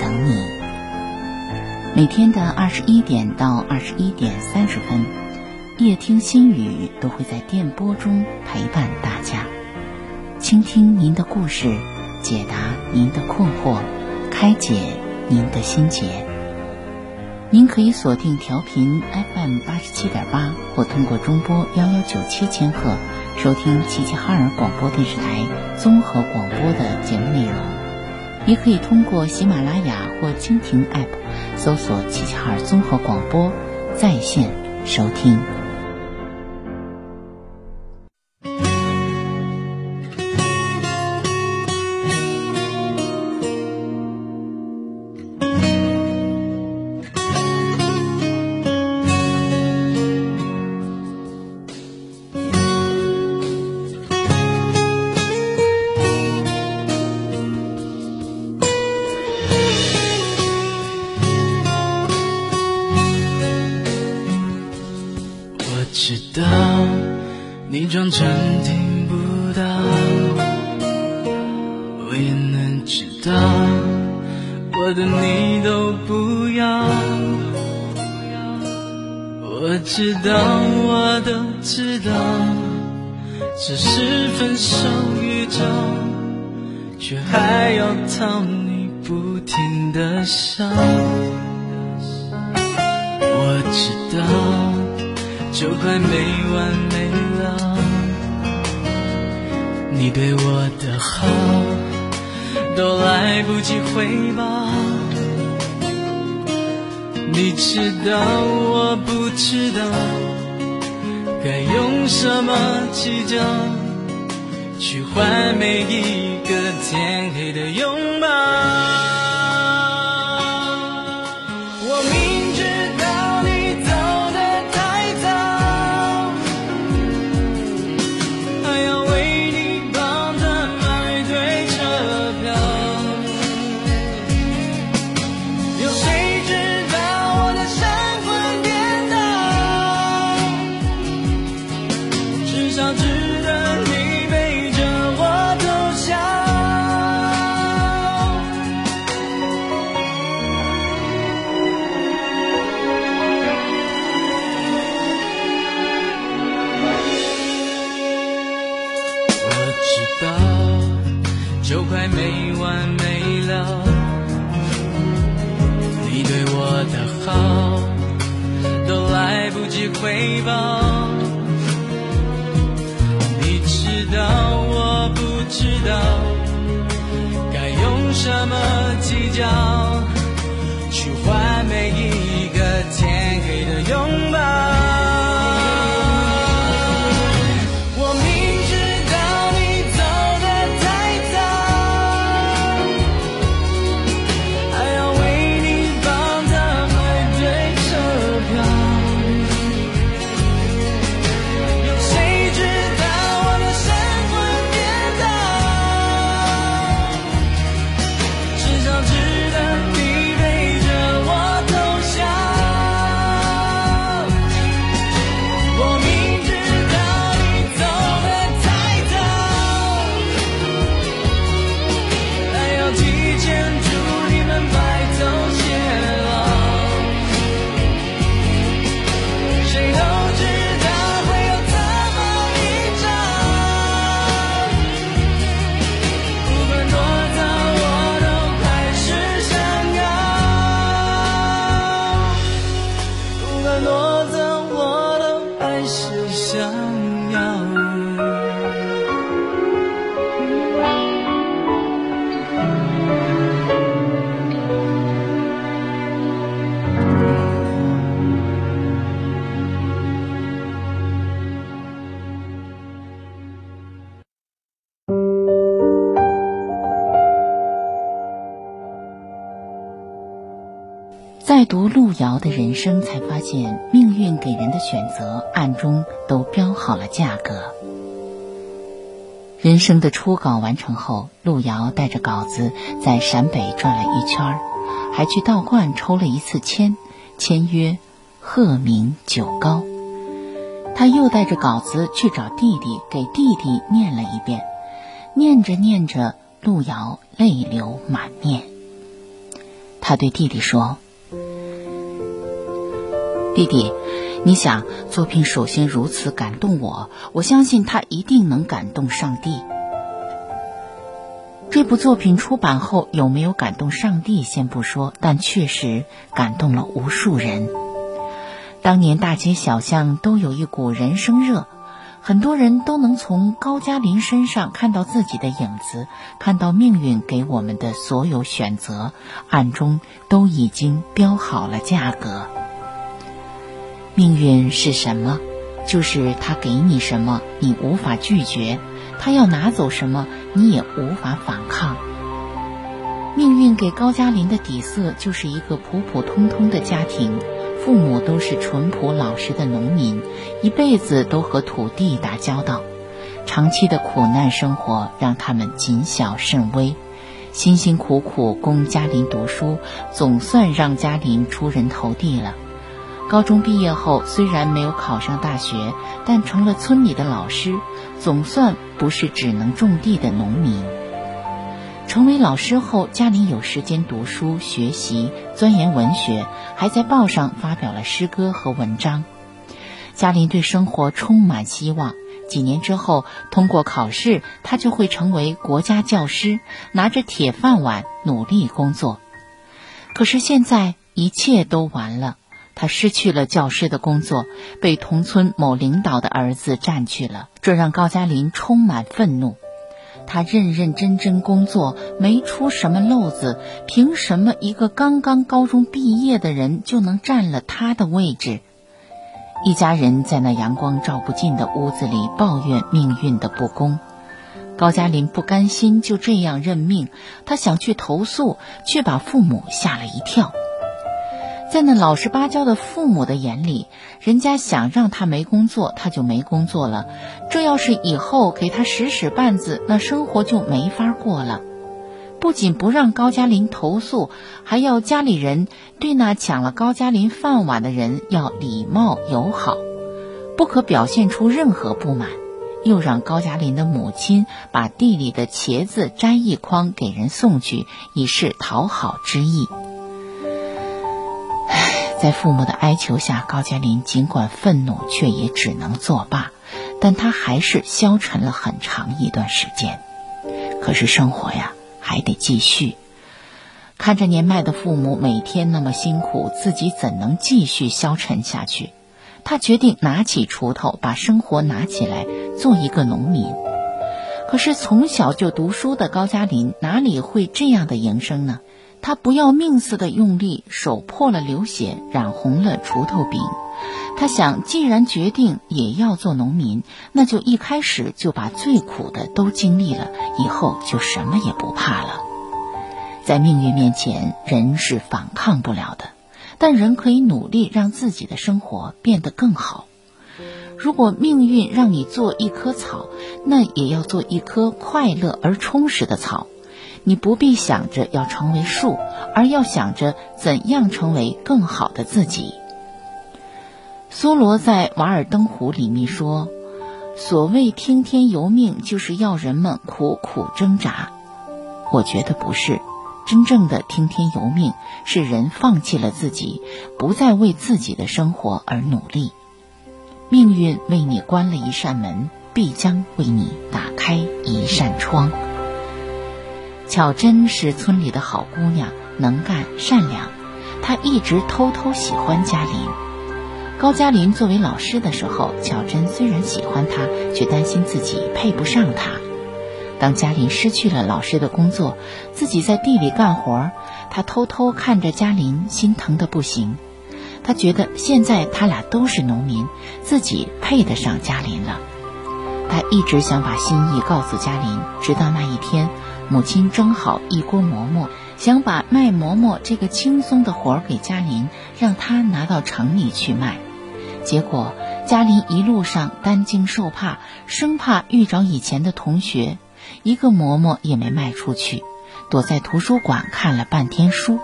等你。每天的二十一点到二十一点三十分，夜听心语都会在电波中陪伴大家，倾听您的故事，解答您的困惑，开解。您的心结，您可以锁定调频 FM 八十七点八，或通过中波幺幺九七千赫收听齐齐哈尔广播电视台综合广播的节目内容，也可以通过喜马拉雅或蜻蜓 App 搜索齐齐哈尔综合广播在线收听。我知道，我都知道，只是分手预兆，却还要讨你不停的笑。我知道，就快没完没了。你对我的好都来不及回报，你知道我不知道该用什么计较去换每一个天黑的拥抱。想要。路遥的人生，才发现命运给人的选择暗中都标好了价格。人生的初稿完成后，路遥带着稿子在陕北转了一圈还去道观抽了一次签，签约“鹤鸣九高”。他又带着稿子去找弟弟，给弟弟念了一遍。念着念着，路遥泪流满面。他对弟弟说：“弟弟。”你想作品首先如此感动我，我相信它一定能感动上帝。这部作品出版后有没有感动上帝先不说，但确实感动了无数人。当年大街小巷都有一股人生热，很多人都能从高加林身上看到自己的影子，看到命运给我们的所有选择，暗中都已经标好了价格。命运是什么？就是他给你什么，你无法拒绝；他要拿走什么，你也无法反抗。命运给高加林的底色就是一个普普通通的家庭，父母都是淳朴老实的农民，一辈子都和土地打交道，长期的苦难生活让他们谨小慎微，辛辛苦苦供嘉林读书，总算让嘉林出人头地了。高中毕业后，虽然没有考上大学，但成了村里的老师，总算不是只能种地的农民。成为老师后，嘉林有时间读书学习、钻研文学，还在报上发表了诗歌和文章。嘉林对生活充满希望，几年之后通过考试，他就会成为国家教师，拿着铁饭碗努力工作。可是现在一切都完了。他失去了教师的工作，被同村某领导的儿子占去了，这让高加林充满愤怒。他认认真真工作，没出什么漏子，凭什么一个刚刚高中毕业的人就能占了他的位置？一家人在那阳光照不进的屋子里抱怨命运的不公。高加林不甘心就这样认命，他想去投诉，却把父母吓了一跳。在那老实巴交的父母的眼里，人家想让他没工作，他就没工作了。这要是以后给他使使绊子，那生活就没法过了。不仅不让高加林投诉，还要家里人对那抢了高加林饭碗的人要礼貌友好，不可表现出任何不满。又让高加林的母亲把地里的茄子摘一筐给人送去，以示讨好之意。在父母的哀求下，高加林尽管愤怒，却也只能作罢。但他还是消沉了很长一段时间。可是生活呀，还得继续。看着年迈的父母每天那么辛苦，自己怎能继续消沉下去？他决定拿起锄头，把生活拿起来，做一个农民。可是从小就读书的高加林，哪里会这样的营生呢？他不要命似的用力，手破了流血，染红了锄头柄。他想，既然决定也要做农民，那就一开始就把最苦的都经历了，以后就什么也不怕了。在命运面前，人是反抗不了的，但人可以努力让自己的生活变得更好。如果命运让你做一棵草，那也要做一棵快乐而充实的草。你不必想着要成为树，而要想着怎样成为更好的自己。苏罗在《瓦尔登湖》里面说：“所谓听天由命，就是要人们苦苦挣扎。”我觉得不是，真正的听天由命是人放弃了自己，不再为自己的生活而努力。命运为你关了一扇门，必将为你打开一扇窗。巧珍是村里的好姑娘，能干善良。她一直偷偷喜欢嘉林。高嘉林作为老师的时候，巧珍虽然喜欢他，却担心自己配不上他。当嘉林失去了老师的工作，自己在地里干活，他偷偷看着嘉林，心疼的不行。他觉得现在他俩都是农民，自己配得上嘉林了。他一直想把心意告诉嘉林，直到那一天。母亲蒸好一锅馍馍，想把卖馍馍这个轻松的活儿给嘉林，让他拿到城里去卖。结果嘉林一路上担惊受怕，生怕遇着以前的同学，一个馍馍也没卖出去，躲在图书馆看了半天书，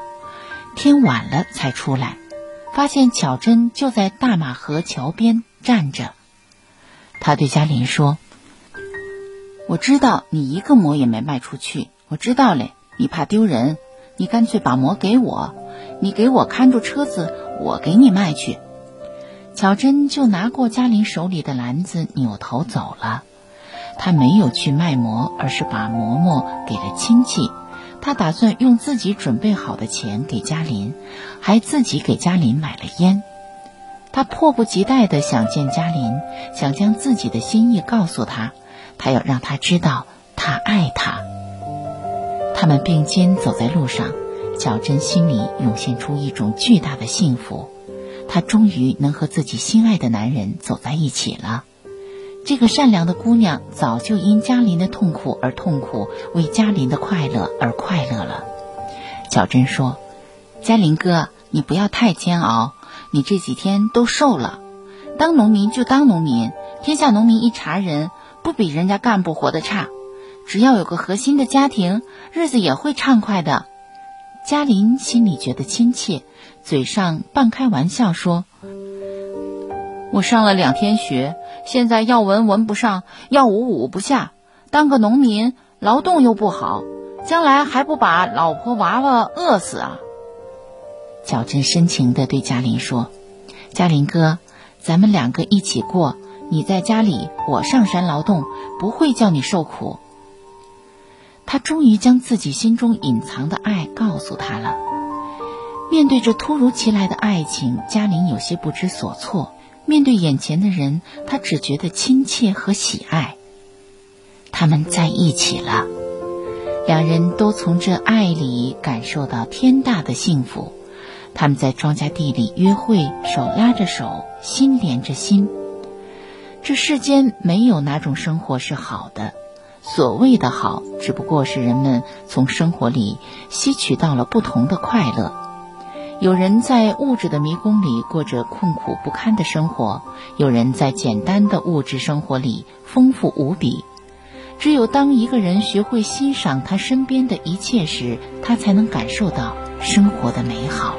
天晚了才出来，发现巧珍就在大马河桥边站着。他对嘉林说：“我知道你一个馍也没卖出去，我知道嘞，你怕丢人，你干脆把馍给我，你给我看住车子，我给你卖去。”巧珍就拿过嘉玲手里的篮子，扭头走了。她没有去卖馍，而是把馍馍给了亲戚。她打算用自己准备好的钱给嘉林，还自己给嘉林买了烟。她迫不及待地想见嘉林，想将自己的心意告诉他，他要让他知道他爱他。他们并肩走在路上，小珍心里涌现出一种巨大的幸福。她终于能和自己心爱的男人走在一起了。这个善良的姑娘早就因嘉林的痛苦而痛苦，为嘉林的快乐而快乐了。小珍说：“嘉林哥，你不要太煎熬，你这几天都瘦了。当农民就当农民，天下农民一茬人，不比人家干部活得差。只要有个核心的家庭，日子也会畅快的。”嘉林心里觉得亲切。嘴上半开玩笑说：“我上了两天学，现在要文文不上，要武武不下。当个农民，劳动又不好，将来还不把老婆娃娃饿死啊？”小珍深情地对嘉林说：“嘉林哥，咱们两个一起过，你在家里，我上山劳动，不会叫你受苦。”他终于将自己心中隐藏的爱告诉他了。面对这突如其来的爱情，嘉玲有些不知所措。面对眼前的人，他只觉得亲切和喜爱。他们在一起了，两人都从这爱里感受到天大的幸福。他们在庄稼地里约会，手拉着手，心连着心。这世间没有哪种生活是好的，所谓的好，只不过是人们从生活里吸取到了不同的快乐。有人在物质的迷宫里过着困苦不堪的生活，有人在简单的物质生活里丰富无比。只有当一个人学会欣赏他身边的一切时，他才能感受到生活的美好。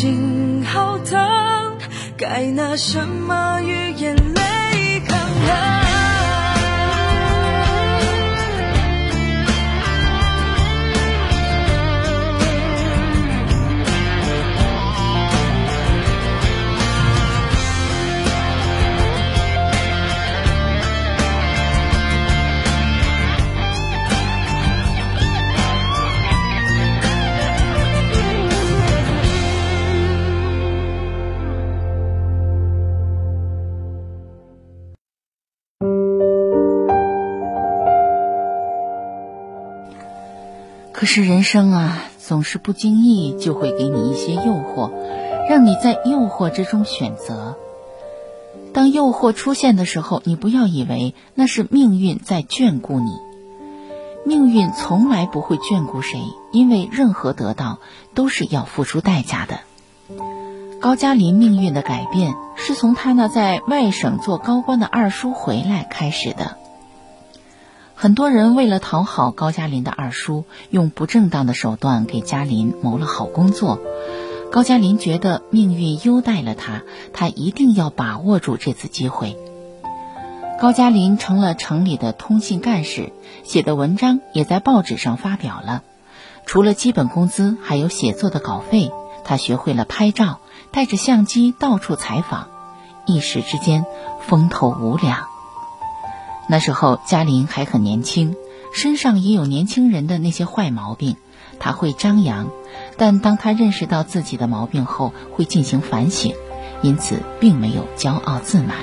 心好疼，该拿什么语言是人生啊，总是不经意就会给你一些诱惑，让你在诱惑之中选择。当诱惑出现的时候，你不要以为那是命运在眷顾你。命运从来不会眷顾谁，因为任何得到都是要付出代价的。高加林命运的改变，是从他那在外省做高官的二叔回来开始的。很多人为了讨好高加林的二叔，用不正当的手段给加林谋了好工作。高加林觉得命运优待了他，他一定要把握住这次机会。高加林成了城里的通信干事，写的文章也在报纸上发表了。除了基本工资，还有写作的稿费。他学会了拍照，带着相机到处采访，一时之间风头无两。那时候嘉林还很年轻，身上也有年轻人的那些坏毛病。他会张扬，但当他认识到自己的毛病后，会进行反省，因此并没有骄傲自满。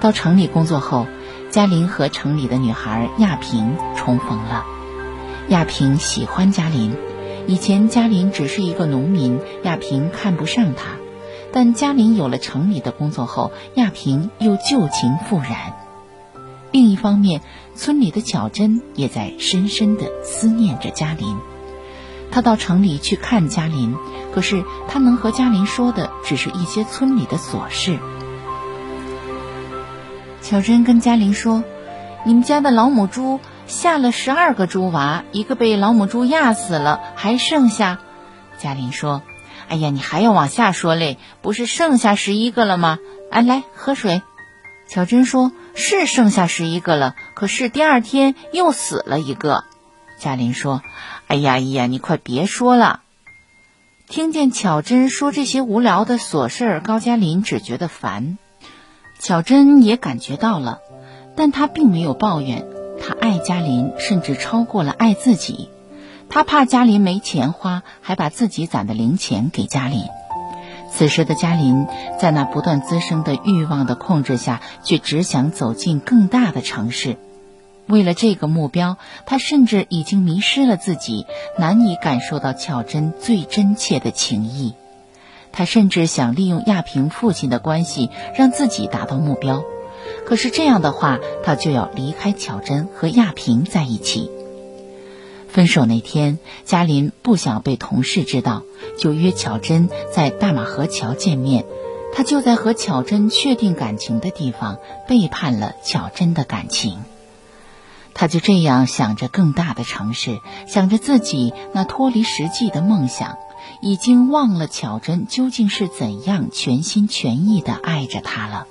到城里工作后，嘉林和城里的女孩亚萍重逢了。亚萍喜欢嘉林，以前嘉林只是一个农民，亚萍看不上他。但嘉林有了城里的工作后，亚萍又旧情复燃。另一方面，村里的巧珍也在深深的思念着嘉林。他到城里去看嘉林，可是他能和嘉林说的只是一些村里的琐事。巧珍跟嘉林说：“你们家的老母猪下了十二个猪娃，一个被老母猪压死了，还剩下。”嘉林说：“哎呀，你还要往下说嘞，不是剩下十一个了吗？哎，来喝水。”巧珍说。是剩下十一个了，可是第二天又死了一个。嘉林说：“哎呀呀，你快别说了。”听见巧珍说这些无聊的琐事儿，高嘉林只觉得烦。巧珍也感觉到了，但她并没有抱怨。她爱嘉林，甚至超过了爱自己。她怕嘉林没钱花，还把自己攒的零钱给嘉林。此时的嘉林，在那不断滋生的欲望的控制下，却只想走进更大的城市。为了这个目标，他甚至已经迷失了自己，难以感受到巧珍最真切的情谊。他甚至想利用亚平父亲的关系，让自己达到目标。可是这样的话，他就要离开巧珍和亚平在一起。分手那天，嘉林不想被同事知道，就约巧珍在大马河桥见面。他就在和巧珍确定感情的地方背叛了巧珍的感情。他就这样想着更大的城市，想着自己那脱离实际的梦想，已经忘了巧珍究竟是怎样全心全意的爱着他了。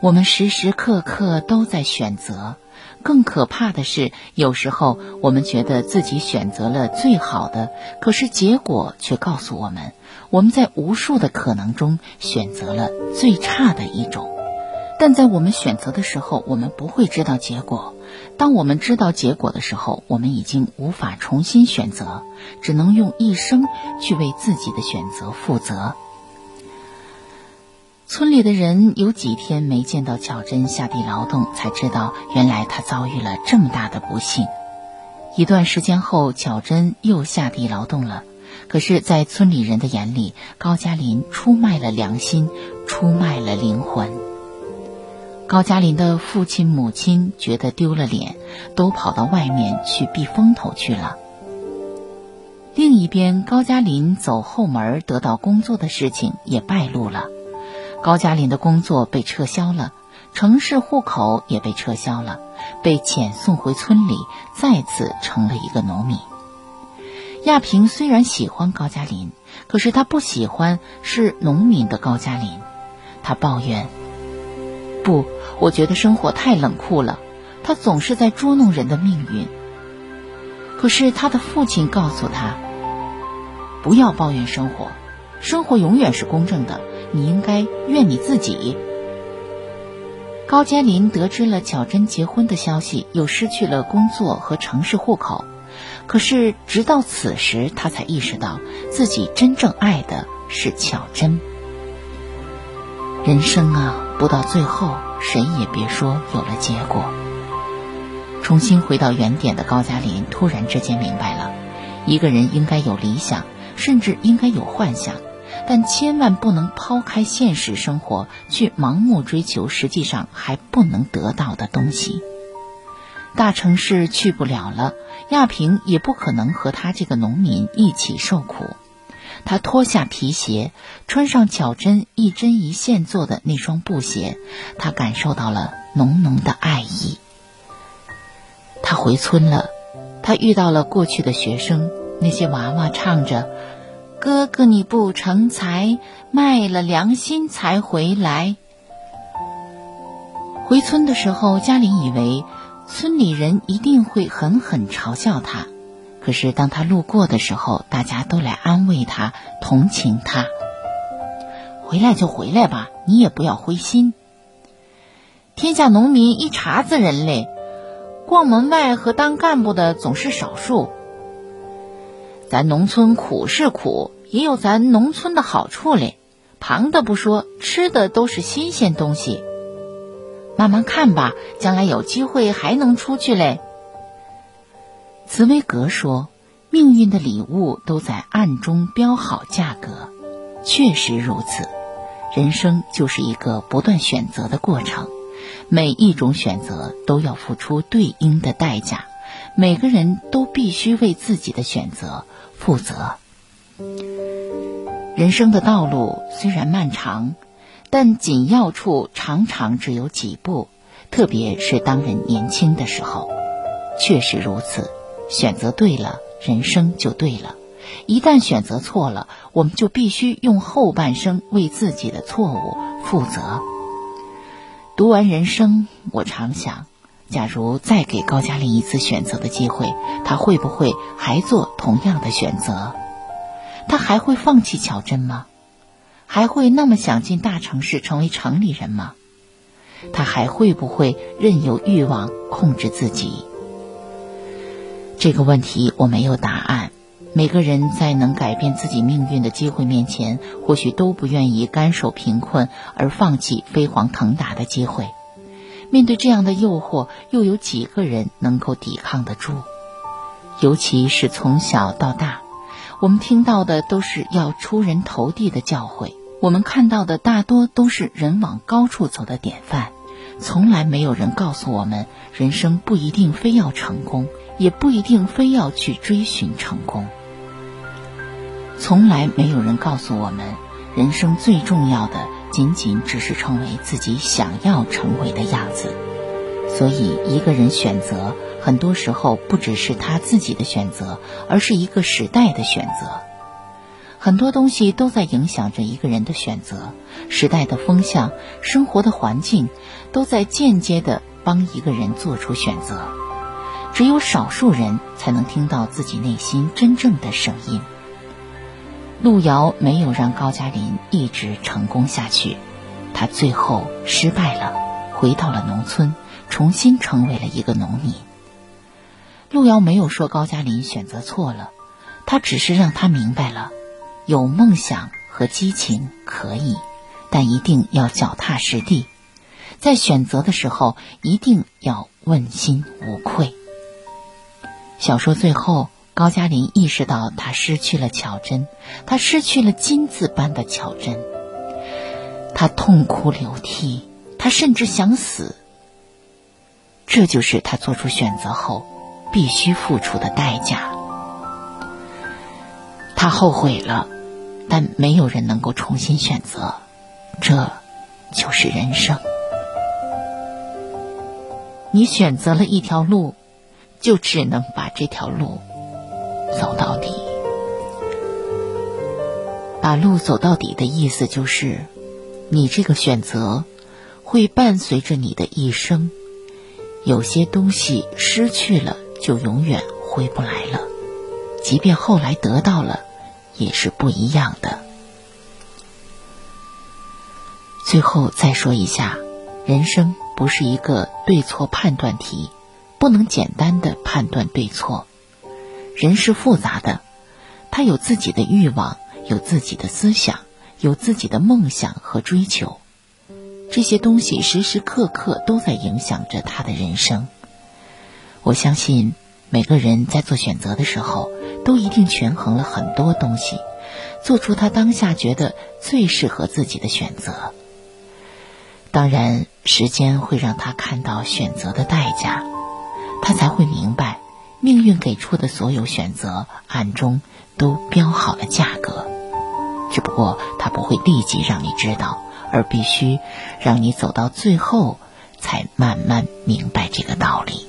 我们时时刻刻都在选择。更可怕的是，有时候我们觉得自己选择了最好的，可是结果却告诉我们，我们在无数的可能中选择了最差的一种。但在我们选择的时候，我们不会知道结果；当我们知道结果的时候，我们已经无法重新选择，只能用一生去为自己的选择负责。村里的人有几天没见到巧珍下地劳动，才知道原来她遭遇了这么大的不幸。一段时间后，巧珍又下地劳动了，可是，在村里人的眼里，高加林出卖了良心，出卖了灵魂。高加林的父亲母亲觉得丢了脸，都跑到外面去避风头去了。另一边，高加林走后门得到工作的事情也败露了。高加林的工作被撤销了，城市户口也被撤销了，被遣送回村里，再次成了一个农民。亚平虽然喜欢高加林，可是她不喜欢是农民的高加林。她抱怨：“不，我觉得生活太冷酷了，他总是在捉弄人的命运。”可是他的父亲告诉他：“不要抱怨生活，生活永远是公正的，你应该怨你自己。”高加林得知了巧珍结婚的消息，又失去了工作和城市户口。可是直到此时，他才意识到自己真正爱的是巧珍。人生啊，不到最后，谁也别说有了结果。重新回到原点的高加林突然之间明白了，一个人应该有理想，甚至应该有幻想。但千万不能抛开现实生活去盲目追求实际上还不能得到的东西。大城市去不了了，亚平也不可能和他这个农民一起受苦。他脱下皮鞋，穿上巧珍一针一线做的那双布鞋，他感受到了浓浓的爱意。他回村了，他遇到了过去的学生，那些娃娃唱着。哥哥，你不成才，卖了良心才回来。回村的时候，嘉玲以为村里人一定会狠狠嘲笑他，可是当他路过的时候，大家都来安慰他，同情他。回来就回来吧，你也不要灰心。天下农民一茬子人嘞，逛门外和当干部的总是少数。咱农村苦是苦，也有咱农村的好处嘞。旁的不说，吃的都是新鲜东西。慢慢看吧，将来有机会还能出去嘞。茨威格说：“命运的礼物都在暗中标好价格。”确实如此，人生就是一个不断选择的过程，每一种选择都要付出对应的代价，每个人都必须为自己的选择。负责。人生的道路虽然漫长，但紧要处常常只有几步，特别是当人年轻的时候。确实如此，选择对了，人生就对了；一旦选择错了，我们就必须用后半生为自己的错误负责。读完人生，我常想。假如再给高加林一次选择的机会，他会不会还做同样的选择？他还会放弃乔珍吗？还会那么想进大城市成为城里人吗？他还会不会任由欲望控制自己？这个问题我没有答案。每个人在能改变自己命运的机会面前，或许都不愿意甘受贫困而放弃飞黄腾达的机会。面对这样的诱惑，又有几个人能够抵抗得住？尤其是从小到大，我们听到的都是要出人头地的教诲，我们看到的大多都是人往高处走的典范，从来没有人告诉我们，人生不一定非要成功，也不一定非要去追寻成功。从来没有人告诉我们，人生最重要的。仅仅只是成为自己想要成为的样子，所以一个人选择，很多时候不只是他自己的选择，而是一个时代的选择。很多东西都在影响着一个人的选择，时代的风向、生活的环境，都在间接的帮一个人做出选择。只有少数人才能听到自己内心真正的声音。路遥没有让高加林一直成功下去，他最后失败了，回到了农村，重新成为了一个农民。路遥没有说高加林选择错了，他只是让他明白了，有梦想和激情可以，但一定要脚踏实地，在选择的时候一定要问心无愧。小说最后。高加林意识到，他失去了巧珍，他失去了金子般的巧珍。他痛哭流涕，他甚至想死。这就是他做出选择后必须付出的代价。他后悔了，但没有人能够重新选择，这就是人生。你选择了一条路，就只能把这条路。走到底。把路走到底的意思就是，你这个选择会伴随着你的一生。有些东西失去了，就永远回不来了；即便后来得到了，也是不一样的。最后再说一下，人生不是一个对错判断题，不能简单的判断对错。人是复杂的，他有自己的欲望，有自己的思想，有自己的梦想和追求。这些东西时时刻刻都在影响着他的人生。我相信每个人在做选择的时候，都一定权衡了很多东西，做出他当下觉得最适合自己的选择。当然，时间会让他看到选择的代价，他才会明白，命运给出的所有选择暗中都标好了价格，只不过他不会立即让你知道。而必须让你走到最后，才慢慢明白这个道理。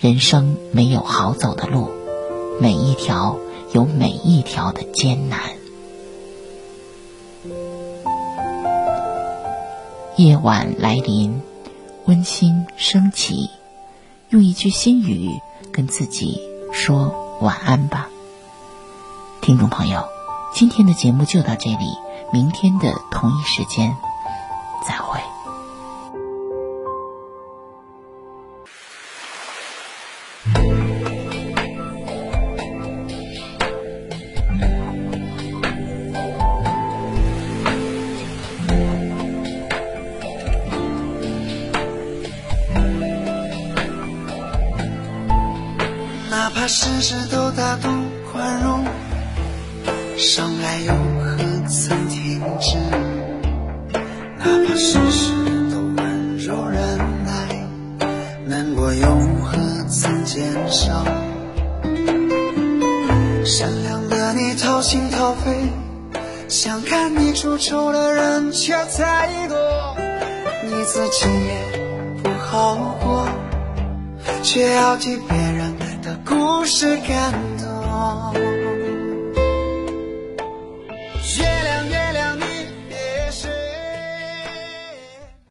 人生没有好走的路，每一条有每一条的艰难。夜晚来临，温馨升起，用一句心语跟自己说晚安吧。听众朋友，今天的节目就到这里。明天的同一时间，再会。看你出丑的人却太多，你自己也不好过，却要替别人的故事感动。